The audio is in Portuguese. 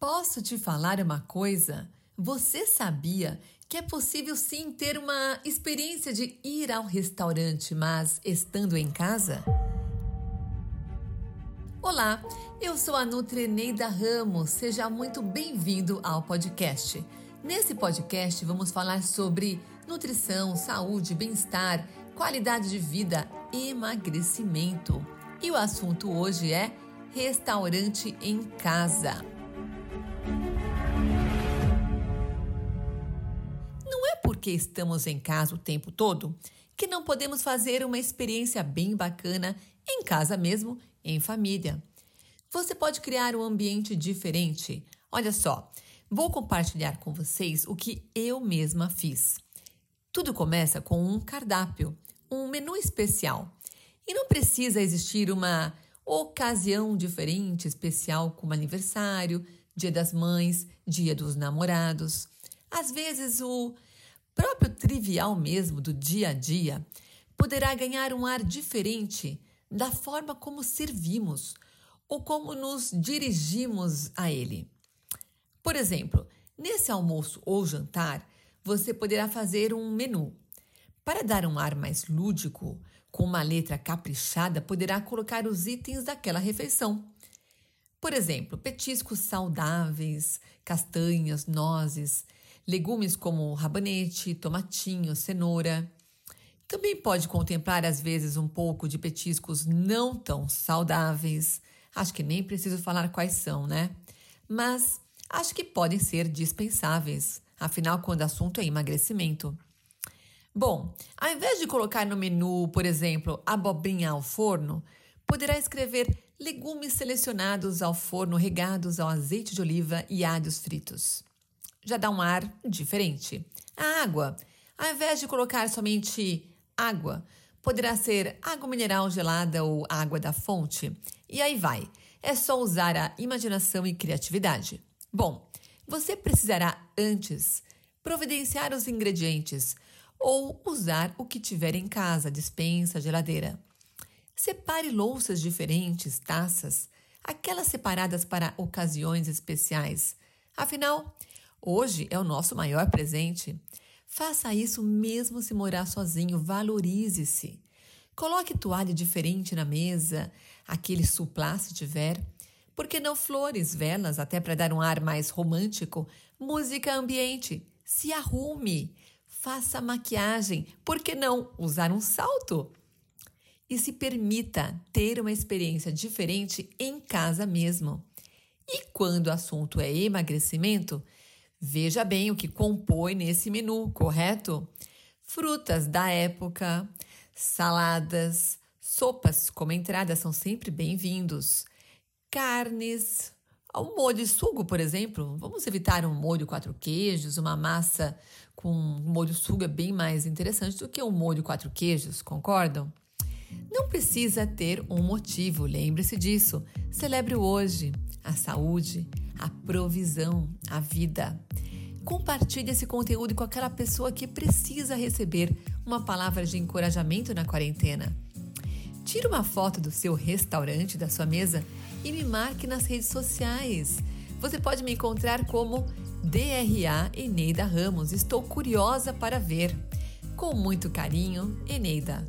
Posso te falar uma coisa? Você sabia que é possível sim ter uma experiência de ir ao restaurante, mas estando em casa? Olá, eu sou a Nutrineida Ramos. Seja muito bem-vindo ao podcast. Nesse podcast vamos falar sobre nutrição, saúde, bem-estar, qualidade de vida, emagrecimento. E o assunto hoje é restaurante em casa. Porque estamos em casa o tempo todo que não podemos fazer uma experiência bem bacana em casa mesmo, em família. Você pode criar um ambiente diferente. Olha só, vou compartilhar com vocês o que eu mesma fiz. Tudo começa com um cardápio, um menu especial. E não precisa existir uma ocasião diferente, especial, como aniversário, dia das mães, dia dos namorados. Às vezes o próprio trivial mesmo do dia a dia poderá ganhar um ar diferente da forma como servimos ou como nos dirigimos a ele. Por exemplo, nesse almoço ou jantar, você poderá fazer um menu. Para dar um ar mais lúdico, com uma letra caprichada, poderá colocar os itens daquela refeição. Por exemplo, petiscos saudáveis, castanhas, nozes, legumes como rabanete, tomatinho, cenoura. Também pode contemplar às vezes um pouco de petiscos não tão saudáveis. Acho que nem preciso falar quais são, né? Mas acho que podem ser dispensáveis, afinal, quando o assunto é emagrecimento. Bom, ao invés de colocar no menu, por exemplo, abobrinha ao forno, poderá escrever legumes selecionados ao forno regados ao azeite de oliva e alhos fritos já dá um ar diferente. A água, ao invés de colocar somente água, poderá ser água mineral gelada ou água da fonte. E aí vai. É só usar a imaginação e criatividade. Bom, você precisará antes providenciar os ingredientes ou usar o que tiver em casa, dispensa, geladeira. Separe louças diferentes, taças, aquelas separadas para ocasiões especiais. Afinal, Hoje é o nosso maior presente. Faça isso mesmo se morar sozinho, valorize-se. Coloque toalha diferente na mesa, aquele suplá se tiver. Por que não flores, velas, até para dar um ar mais romântico? Música ambiente. Se arrume. Faça maquiagem. Por que não usar um salto? E se permita ter uma experiência diferente em casa mesmo. E quando o assunto é emagrecimento, Veja bem o que compõe nesse menu, correto? Frutas da época, saladas, sopas como entrada são sempre bem-vindos. Carnes, um molho de sugo, por exemplo. Vamos evitar um molho quatro queijos, uma massa com molho sugo é bem mais interessante do que um molho quatro queijos, concordam? Não precisa ter um motivo, lembre-se disso. Celebre o hoje, a saúde, a provisão, a vida. Compartilhe esse conteúdo com aquela pessoa que precisa receber uma palavra de encorajamento na quarentena. Tire uma foto do seu restaurante, da sua mesa e me marque nas redes sociais. Você pode me encontrar como DRA Eneida Ramos. Estou curiosa para ver. Com muito carinho, Eneida.